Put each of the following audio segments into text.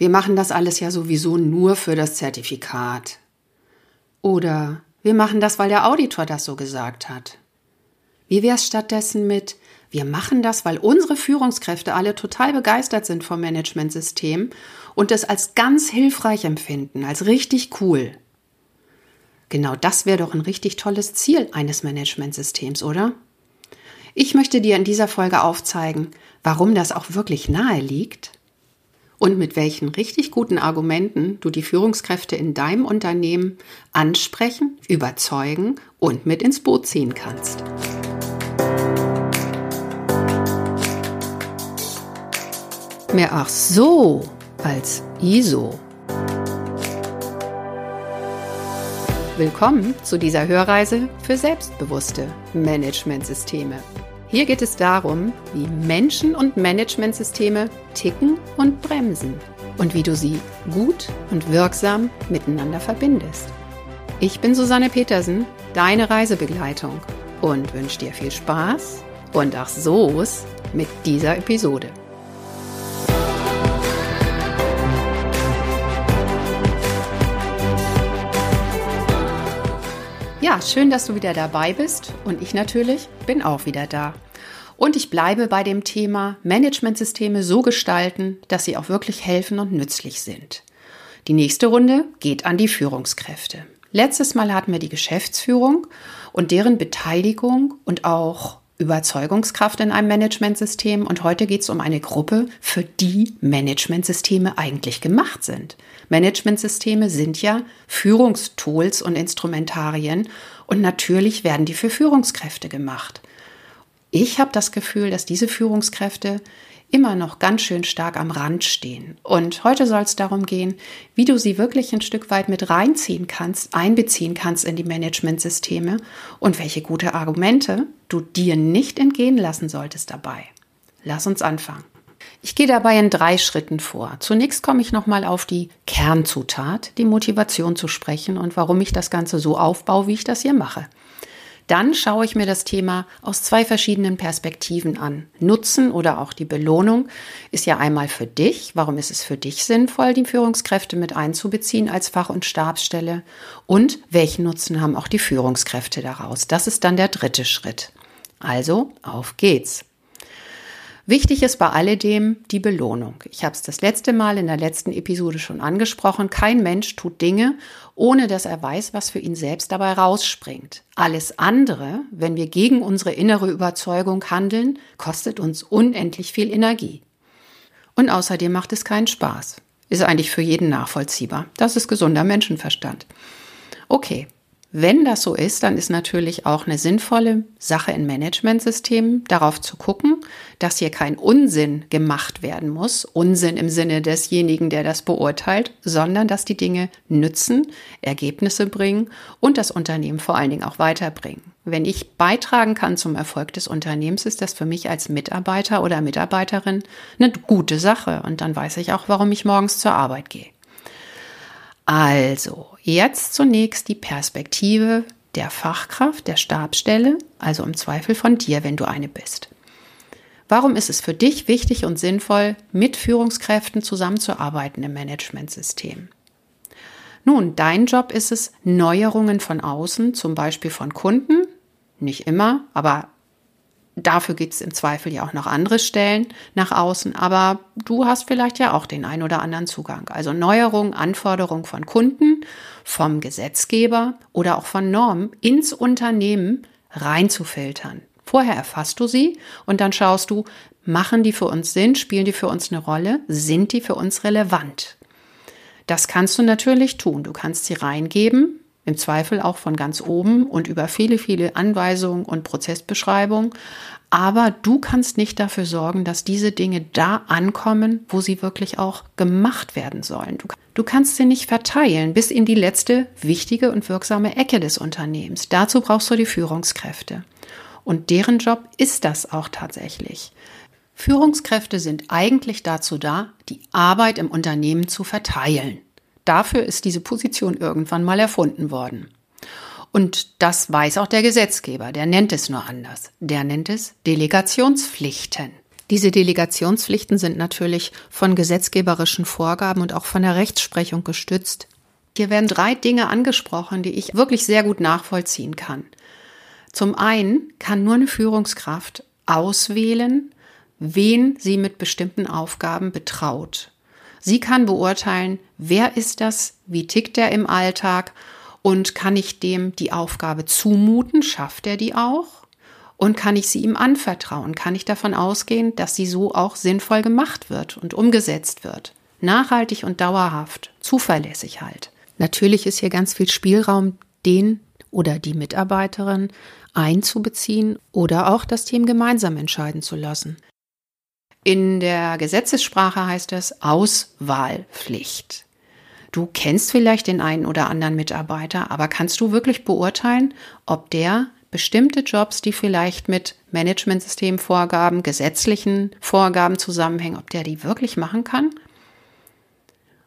wir machen das alles ja sowieso nur für das Zertifikat. Oder wir machen das, weil der Auditor das so gesagt hat. Wie wäre es stattdessen mit, wir machen das, weil unsere Führungskräfte alle total begeistert sind vom Managementsystem und es als ganz hilfreich empfinden, als richtig cool. Genau das wäre doch ein richtig tolles Ziel eines Managementsystems, oder? Ich möchte dir in dieser Folge aufzeigen, warum das auch wirklich nahe liegt und mit welchen richtig guten Argumenten du die Führungskräfte in deinem Unternehmen ansprechen, überzeugen und mit ins Boot ziehen kannst. Mehr ach so als ISO. Willkommen zu dieser Hörreise für selbstbewusste Managementsysteme. Hier geht es darum, wie Menschen und Managementsysteme ticken und bremsen und wie du sie gut und wirksam miteinander verbindest. Ich bin Susanne Petersen, deine Reisebegleitung und wünsche dir viel Spaß und ach so's mit dieser Episode. Ja, schön, dass du wieder dabei bist und ich natürlich bin auch wieder da. Und ich bleibe bei dem Thema Managementsysteme so gestalten, dass sie auch wirklich helfen und nützlich sind. Die nächste Runde geht an die Führungskräfte. Letztes Mal hatten wir die Geschäftsführung und deren Beteiligung und auch Überzeugungskraft in einem Managementsystem und heute geht es um eine Gruppe, für die Managementsysteme eigentlich gemacht sind. Managementsysteme sind ja Führungstools und Instrumentarien und natürlich werden die für Führungskräfte gemacht. Ich habe das Gefühl, dass diese Führungskräfte immer noch ganz schön stark am Rand stehen. Und heute soll es darum gehen, wie du sie wirklich ein Stück weit mit reinziehen kannst, einbeziehen kannst in die Managementsysteme und welche gute Argumente du dir nicht entgehen lassen solltest dabei. Lass uns anfangen. Ich gehe dabei in drei Schritten vor. Zunächst komme ich nochmal auf die Kernzutat, die Motivation zu sprechen und warum ich das Ganze so aufbaue, wie ich das hier mache. Dann schaue ich mir das Thema aus zwei verschiedenen Perspektiven an. Nutzen oder auch die Belohnung ist ja einmal für dich. Warum ist es für dich sinnvoll, die Führungskräfte mit einzubeziehen als Fach- und Stabsstelle? Und welchen Nutzen haben auch die Führungskräfte daraus? Das ist dann der dritte Schritt. Also, auf geht's. Wichtig ist bei alledem die Belohnung. Ich habe es das letzte Mal in der letzten Episode schon angesprochen. Kein Mensch tut Dinge, ohne dass er weiß, was für ihn selbst dabei rausspringt. Alles andere, wenn wir gegen unsere innere Überzeugung handeln, kostet uns unendlich viel Energie. Und außerdem macht es keinen Spaß. Ist eigentlich für jeden nachvollziehbar. Das ist gesunder Menschenverstand. Okay, wenn das so ist, dann ist natürlich auch eine sinnvolle Sache in Managementsystemen, darauf zu gucken, dass hier kein Unsinn gemacht werden muss, Unsinn im Sinne desjenigen, der das beurteilt, sondern dass die Dinge nützen, Ergebnisse bringen und das Unternehmen vor allen Dingen auch weiterbringen. Wenn ich beitragen kann zum Erfolg des Unternehmens, ist das für mich als Mitarbeiter oder Mitarbeiterin eine gute Sache und dann weiß ich auch, warum ich morgens zur Arbeit gehe. Also, jetzt zunächst die Perspektive der Fachkraft, der Stabstelle, also im Zweifel von dir, wenn du eine bist. Warum ist es für dich wichtig und sinnvoll, mit Führungskräften zusammenzuarbeiten im Managementsystem? Nun, dein Job ist es, Neuerungen von außen, zum Beispiel von Kunden, nicht immer, aber Dafür gibt es im Zweifel ja auch noch andere Stellen nach außen, aber du hast vielleicht ja auch den ein oder anderen Zugang. Also Neuerungen, Anforderungen von Kunden, vom Gesetzgeber oder auch von Normen ins Unternehmen reinzufiltern. Vorher erfasst du sie und dann schaust du, machen die für uns Sinn, spielen die für uns eine Rolle, sind die für uns relevant. Das kannst du natürlich tun. Du kannst sie reingeben, im Zweifel auch von ganz oben und über viele, viele Anweisungen und Prozessbeschreibungen. Aber du kannst nicht dafür sorgen, dass diese Dinge da ankommen, wo sie wirklich auch gemacht werden sollen. Du, du, kannst sie nicht verteilen bis in die letzte wichtige und wirksame Ecke des Unternehmens. Dazu brauchst du die Führungskräfte. Und deren Job ist das auch tatsächlich. Führungskräfte sind eigentlich dazu da, die Arbeit im Unternehmen zu verteilen. Dafür ist diese Position irgendwann mal erfunden worden. Und das weiß auch der Gesetzgeber, der nennt es nur anders. Der nennt es Delegationspflichten. Diese Delegationspflichten sind natürlich von gesetzgeberischen Vorgaben und auch von der Rechtsprechung gestützt. Hier werden drei Dinge angesprochen, die ich wirklich sehr gut nachvollziehen kann. Zum einen kann nur eine Führungskraft auswählen, wen sie mit bestimmten Aufgaben betraut. Sie kann beurteilen, wer ist das, wie tickt er im Alltag und kann ich dem die Aufgabe zumuten, schafft er die auch? Und kann ich sie ihm anvertrauen? Kann ich davon ausgehen, dass sie so auch sinnvoll gemacht wird und umgesetzt wird? Nachhaltig und dauerhaft, zuverlässig halt. Natürlich ist hier ganz viel Spielraum, den oder die Mitarbeiterin einzubeziehen oder auch das Team gemeinsam entscheiden zu lassen. In der Gesetzessprache heißt es Auswahlpflicht. Du kennst vielleicht den einen oder anderen Mitarbeiter, aber kannst du wirklich beurteilen, ob der bestimmte Jobs, die vielleicht mit Managementsystemvorgaben, gesetzlichen Vorgaben zusammenhängen, ob der die wirklich machen kann?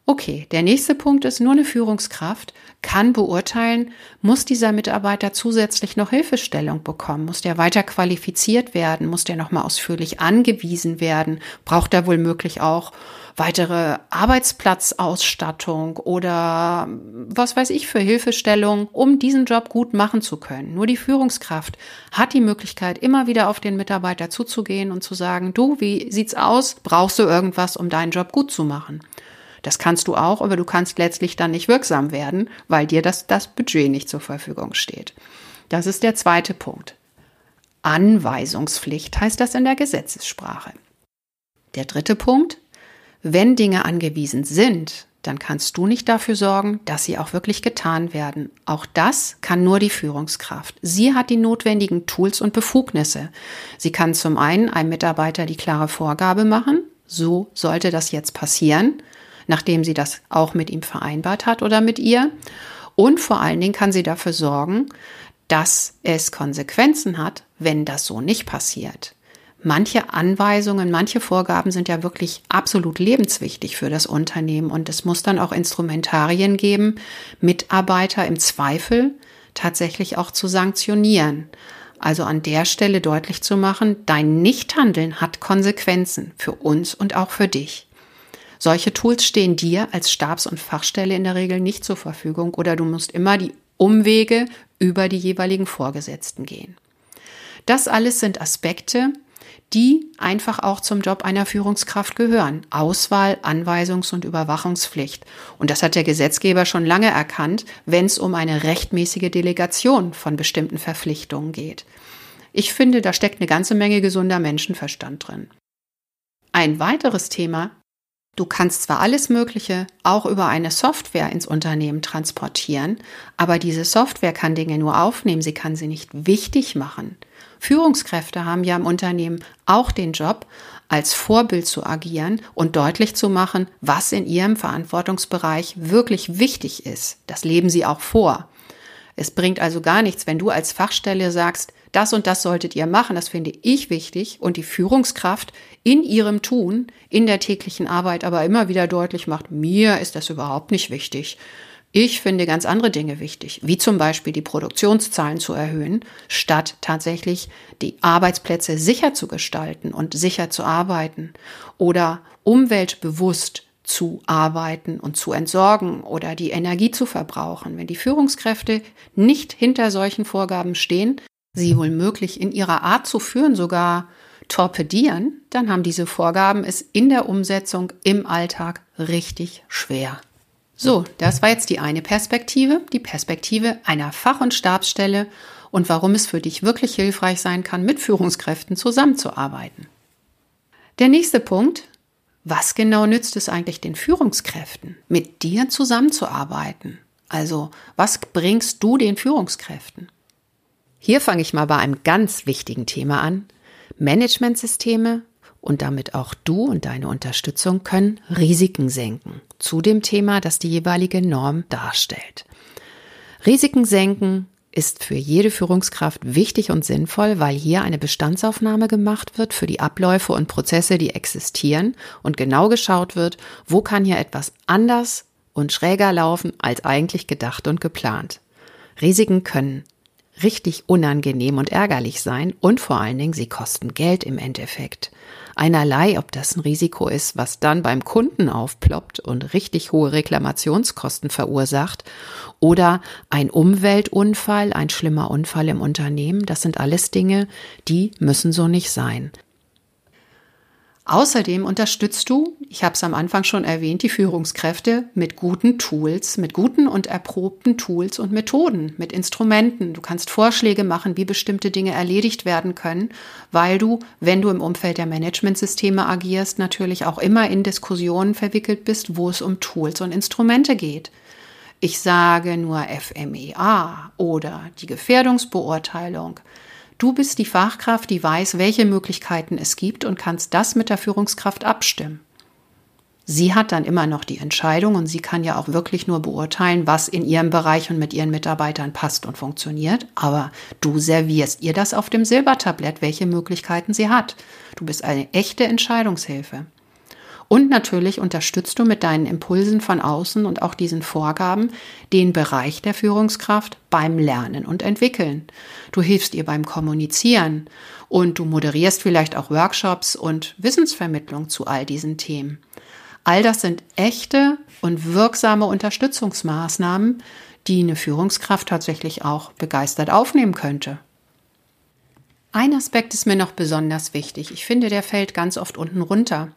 Okay, der nächste Punkt ist, nur eine Führungskraft kann beurteilen, muss dieser Mitarbeiter zusätzlich noch Hilfestellung bekommen, muss der weiter qualifiziert werden, muss der nochmal ausführlich angewiesen werden, braucht er wohl möglich auch weitere Arbeitsplatzausstattung oder was weiß ich für Hilfestellung, um diesen Job gut machen zu können. Nur die Führungskraft hat die Möglichkeit, immer wieder auf den Mitarbeiter zuzugehen und zu sagen, du, wie sieht's aus? Brauchst du irgendwas, um deinen Job gut zu machen? Das kannst du auch, aber du kannst letztlich dann nicht wirksam werden, weil dir das, das Budget nicht zur Verfügung steht. Das ist der zweite Punkt. Anweisungspflicht heißt das in der Gesetzessprache. Der dritte Punkt, wenn Dinge angewiesen sind, dann kannst du nicht dafür sorgen, dass sie auch wirklich getan werden. Auch das kann nur die Führungskraft. Sie hat die notwendigen Tools und Befugnisse. Sie kann zum einen einem Mitarbeiter die klare Vorgabe machen, so sollte das jetzt passieren, nachdem sie das auch mit ihm vereinbart hat oder mit ihr. Und vor allen Dingen kann sie dafür sorgen, dass es Konsequenzen hat, wenn das so nicht passiert. Manche Anweisungen, manche Vorgaben sind ja wirklich absolut lebenswichtig für das Unternehmen und es muss dann auch Instrumentarien geben, Mitarbeiter im Zweifel tatsächlich auch zu sanktionieren. Also an der Stelle deutlich zu machen, dein Nichthandeln hat Konsequenzen für uns und auch für dich. Solche Tools stehen dir als Stabs- und Fachstelle in der Regel nicht zur Verfügung oder du musst immer die Umwege über die jeweiligen Vorgesetzten gehen. Das alles sind Aspekte, die einfach auch zum Job einer Führungskraft gehören. Auswahl, Anweisungs- und Überwachungspflicht. Und das hat der Gesetzgeber schon lange erkannt, wenn es um eine rechtmäßige Delegation von bestimmten Verpflichtungen geht. Ich finde, da steckt eine ganze Menge gesunder Menschenverstand drin. Ein weiteres Thema Du kannst zwar alles Mögliche auch über eine Software ins Unternehmen transportieren, aber diese Software kann Dinge nur aufnehmen, sie kann sie nicht wichtig machen. Führungskräfte haben ja im Unternehmen auch den Job, als Vorbild zu agieren und deutlich zu machen, was in ihrem Verantwortungsbereich wirklich wichtig ist. Das leben sie auch vor. Es bringt also gar nichts, wenn du als Fachstelle sagst, das und das solltet ihr machen, das finde ich wichtig und die Führungskraft in ihrem Tun, in der täglichen Arbeit aber immer wieder deutlich macht, mir ist das überhaupt nicht wichtig. Ich finde ganz andere Dinge wichtig, wie zum Beispiel die Produktionszahlen zu erhöhen, statt tatsächlich die Arbeitsplätze sicher zu gestalten und sicher zu arbeiten oder umweltbewusst zu arbeiten und zu entsorgen oder die Energie zu verbrauchen. Wenn die Führungskräfte nicht hinter solchen Vorgaben stehen, sie wohl möglich in ihrer Art zu führen sogar torpedieren, dann haben diese Vorgaben es in der Umsetzung im Alltag richtig schwer. So, das war jetzt die eine Perspektive, die Perspektive einer Fach- und Stabsstelle und warum es für dich wirklich hilfreich sein kann, mit Führungskräften zusammenzuarbeiten. Der nächste Punkt, was genau nützt es eigentlich den Führungskräften, mit dir zusammenzuarbeiten? Also, was bringst du den Führungskräften? Hier fange ich mal bei einem ganz wichtigen Thema an. Managementsysteme und damit auch du und deine Unterstützung können Risiken senken zu dem Thema, das die jeweilige Norm darstellt. Risiken senken ist für jede Führungskraft wichtig und sinnvoll, weil hier eine Bestandsaufnahme gemacht wird für die Abläufe und Prozesse, die existieren und genau geschaut wird, wo kann hier etwas anders und schräger laufen als eigentlich gedacht und geplant. Risiken können richtig unangenehm und ärgerlich sein und vor allen Dingen, sie kosten Geld im Endeffekt. Einerlei, ob das ein Risiko ist, was dann beim Kunden aufploppt und richtig hohe Reklamationskosten verursacht, oder ein Umweltunfall, ein schlimmer Unfall im Unternehmen, das sind alles Dinge, die müssen so nicht sein. Außerdem unterstützt du, ich habe es am Anfang schon erwähnt, die Führungskräfte mit guten Tools, mit guten und erprobten Tools und Methoden, mit Instrumenten. Du kannst Vorschläge machen, wie bestimmte Dinge erledigt werden können, weil du, wenn du im Umfeld der Managementsysteme agierst, natürlich auch immer in Diskussionen verwickelt bist, wo es um Tools und Instrumente geht. Ich sage nur FMEA oder die Gefährdungsbeurteilung. Du bist die Fachkraft, die weiß, welche Möglichkeiten es gibt und kannst das mit der Führungskraft abstimmen. Sie hat dann immer noch die Entscheidung und sie kann ja auch wirklich nur beurteilen, was in ihrem Bereich und mit ihren Mitarbeitern passt und funktioniert. Aber du servierst ihr das auf dem Silbertablett, welche Möglichkeiten sie hat. Du bist eine echte Entscheidungshilfe. Und natürlich unterstützt du mit deinen Impulsen von außen und auch diesen Vorgaben den Bereich der Führungskraft beim Lernen und Entwickeln. Du hilfst ihr beim Kommunizieren und du moderierst vielleicht auch Workshops und Wissensvermittlung zu all diesen Themen. All das sind echte und wirksame Unterstützungsmaßnahmen, die eine Führungskraft tatsächlich auch begeistert aufnehmen könnte. Ein Aspekt ist mir noch besonders wichtig. Ich finde, der fällt ganz oft unten runter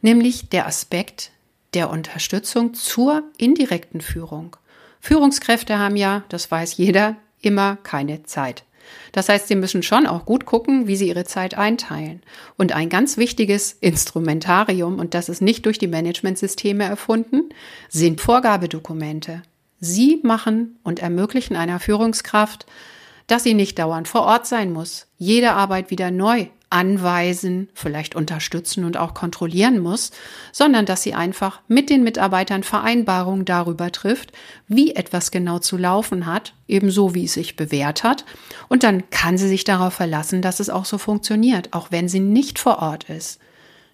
nämlich der Aspekt der Unterstützung zur indirekten Führung. Führungskräfte haben ja, das weiß jeder, immer keine Zeit. Das heißt, sie müssen schon auch gut gucken, wie sie ihre Zeit einteilen. Und ein ganz wichtiges Instrumentarium, und das ist nicht durch die Managementsysteme erfunden, sind Vorgabedokumente. Sie machen und ermöglichen einer Führungskraft, dass sie nicht dauernd vor Ort sein muss, jede Arbeit wieder neu anweisen, vielleicht unterstützen und auch kontrollieren muss, sondern dass sie einfach mit den Mitarbeitern Vereinbarungen darüber trifft, wie etwas genau zu laufen hat, ebenso wie es sich bewährt hat. Und dann kann sie sich darauf verlassen, dass es auch so funktioniert, auch wenn sie nicht vor Ort ist.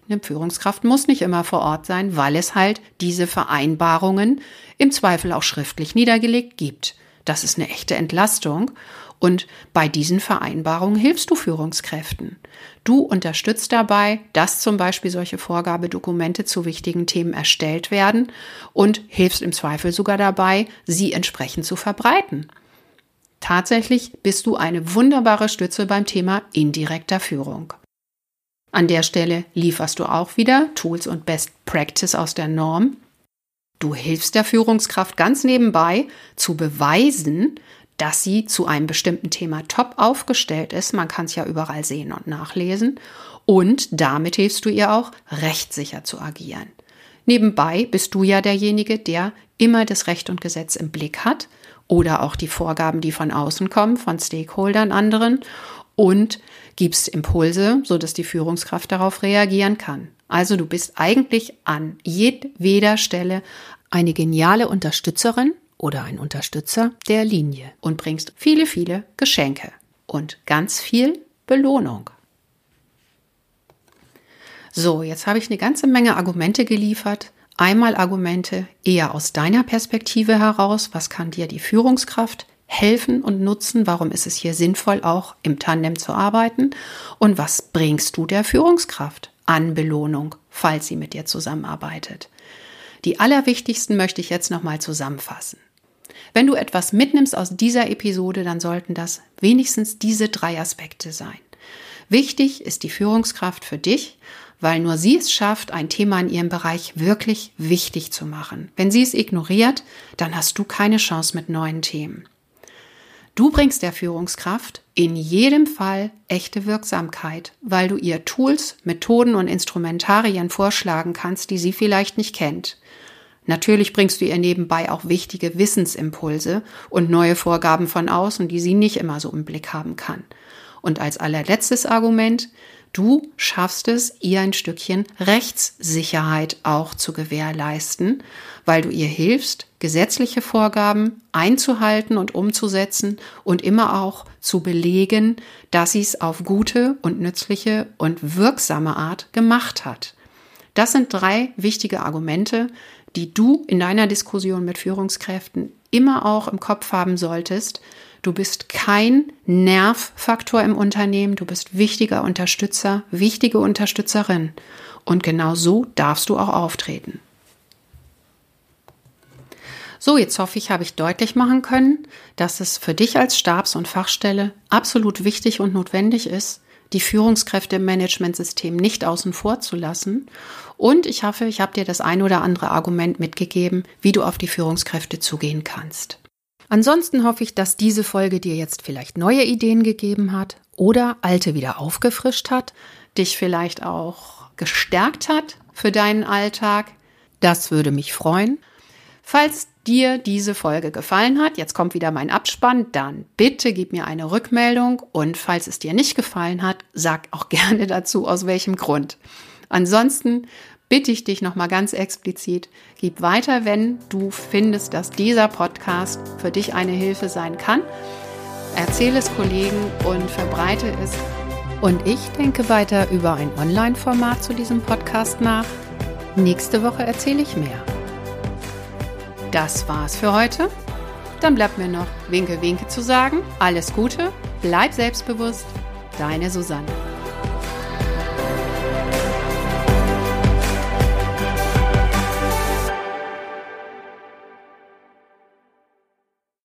Eine Führungskraft muss nicht immer vor Ort sein, weil es halt diese Vereinbarungen im Zweifel auch schriftlich niedergelegt gibt. Das ist eine echte Entlastung. Und bei diesen Vereinbarungen hilfst du Führungskräften. Du unterstützt dabei, dass zum Beispiel solche Vorgabedokumente zu wichtigen Themen erstellt werden und hilfst im Zweifel sogar dabei, sie entsprechend zu verbreiten. Tatsächlich bist du eine wunderbare Stütze beim Thema indirekter Führung. An der Stelle lieferst du auch wieder Tools und Best Practice aus der Norm. Du hilfst der Führungskraft ganz nebenbei zu beweisen, dass sie zu einem bestimmten Thema top aufgestellt ist. Man kann es ja überall sehen und nachlesen. Und damit hilfst du ihr auch, rechtssicher zu agieren. Nebenbei bist du ja derjenige, der immer das Recht und Gesetz im Blick hat oder auch die Vorgaben, die von außen kommen, von Stakeholdern anderen und gibst Impulse, sodass die Führungskraft darauf reagieren kann. Also du bist eigentlich an jedweder Stelle eine geniale Unterstützerin oder ein Unterstützer der Linie und bringst viele, viele Geschenke und ganz viel Belohnung. So, jetzt habe ich eine ganze Menge Argumente geliefert. Einmal Argumente eher aus deiner Perspektive heraus. Was kann dir die Führungskraft helfen und nutzen? Warum ist es hier sinnvoll, auch im Tandem zu arbeiten? Und was bringst du der Führungskraft an Belohnung, falls sie mit dir zusammenarbeitet? Die allerwichtigsten möchte ich jetzt nochmal zusammenfassen. Wenn du etwas mitnimmst aus dieser Episode, dann sollten das wenigstens diese drei Aspekte sein. Wichtig ist die Führungskraft für dich, weil nur sie es schafft, ein Thema in ihrem Bereich wirklich wichtig zu machen. Wenn sie es ignoriert, dann hast du keine Chance mit neuen Themen. Du bringst der Führungskraft in jedem Fall echte Wirksamkeit, weil du ihr Tools, Methoden und Instrumentarien vorschlagen kannst, die sie vielleicht nicht kennt. Natürlich bringst du ihr nebenbei auch wichtige Wissensimpulse und neue Vorgaben von außen, die sie nicht immer so im Blick haben kann. Und als allerletztes Argument, du schaffst es, ihr ein Stückchen Rechtssicherheit auch zu gewährleisten, weil du ihr hilfst, gesetzliche Vorgaben einzuhalten und umzusetzen und immer auch zu belegen, dass sie es auf gute und nützliche und wirksame Art gemacht hat. Das sind drei wichtige Argumente, die du in deiner Diskussion mit Führungskräften immer auch im Kopf haben solltest. Du bist kein Nervfaktor im Unternehmen. Du bist wichtiger Unterstützer, wichtige Unterstützerin. Und genau so darfst du auch auftreten. So, jetzt hoffe ich, habe ich deutlich machen können, dass es für dich als Stabs- und Fachstelle absolut wichtig und notwendig ist, die Führungskräfte im Managementsystem nicht außen vor zu lassen. Und ich hoffe, ich habe dir das ein oder andere Argument mitgegeben, wie du auf die Führungskräfte zugehen kannst. Ansonsten hoffe ich, dass diese Folge dir jetzt vielleicht neue Ideen gegeben hat oder alte wieder aufgefrischt hat, dich vielleicht auch gestärkt hat für deinen Alltag. Das würde mich freuen. Falls dir diese Folge gefallen hat, jetzt kommt wieder mein Abspann, dann bitte gib mir eine Rückmeldung und falls es dir nicht gefallen hat, sag auch gerne dazu, aus welchem Grund. Ansonsten bitte ich dich nochmal ganz explizit, gib weiter, wenn du findest, dass dieser Podcast für dich eine Hilfe sein kann. Erzähle es Kollegen und verbreite es. Und ich denke weiter über ein Online-Format zu diesem Podcast nach. Nächste Woche erzähle ich mehr. Das war's für heute. Dann bleibt mir noch Winke, Winke zu sagen. Alles Gute, bleib selbstbewusst. Deine Susanne.